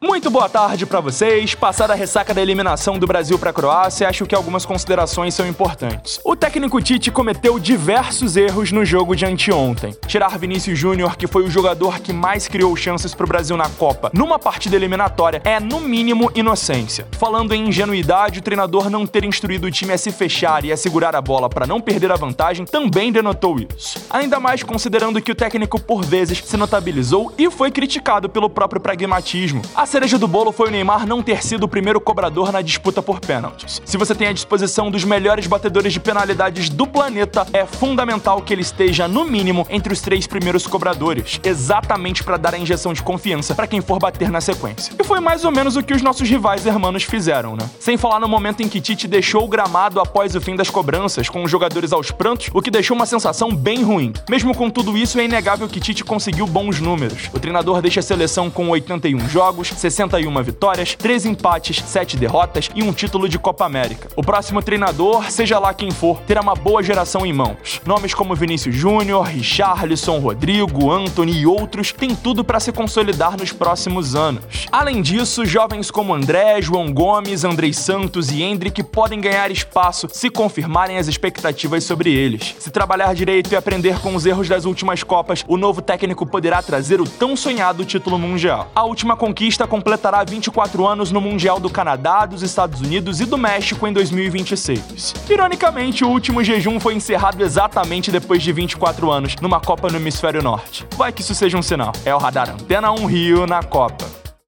Muito boa tarde para vocês. Passada a ressaca da eliminação do Brasil para a Croácia, acho que algumas considerações são importantes. O técnico Tite cometeu diversos erros no jogo de anteontem. Tirar Vinícius Júnior, que foi o jogador que mais criou chances para o Brasil na Copa, numa partida eliminatória, é no mínimo inocência. Falando em ingenuidade, o treinador não ter instruído o time a se fechar e a segurar a bola para não perder a vantagem também denotou isso. Ainda mais considerando que o técnico por vezes se notabilizou e foi criticado pelo próprio pragmatismo cereja do bolo foi o Neymar não ter sido o primeiro cobrador na disputa por pênaltis. Se você tem à disposição dos melhores batedores de penalidades do planeta, é fundamental que ele esteja, no mínimo, entre os três primeiros cobradores, exatamente para dar a injeção de confiança para quem for bater na sequência. E foi mais ou menos o que os nossos rivais hermanos fizeram, né? Sem falar no momento em que Tite deixou o gramado após o fim das cobranças, com os jogadores aos prantos, o que deixou uma sensação bem ruim. Mesmo com tudo isso, é inegável que Tite conseguiu bons números. O treinador deixa a seleção com 81 jogos, 61 vitórias, 13 empates, 7 derrotas e um título de Copa América. O próximo treinador, seja lá quem for, terá uma boa geração em mãos. Nomes como Vinícius Júnior, Richarlison, Rodrigo, Anthony e outros têm tudo para se consolidar nos próximos anos. Além disso, jovens como André, João Gomes, Andrei Santos e Hendrick podem ganhar espaço se confirmarem as expectativas sobre eles. Se trabalhar direito e aprender com os erros das últimas Copas, o novo técnico poderá trazer o tão sonhado título mundial. A última conquista completará 24 anos no Mundial do Canadá, dos Estados Unidos e do México em 2026. Ironicamente, o último jejum foi encerrado exatamente depois de 24 anos, numa Copa no Hemisfério Norte. Vai que isso seja um sinal. É o Radar Antena 1 Rio na Copa.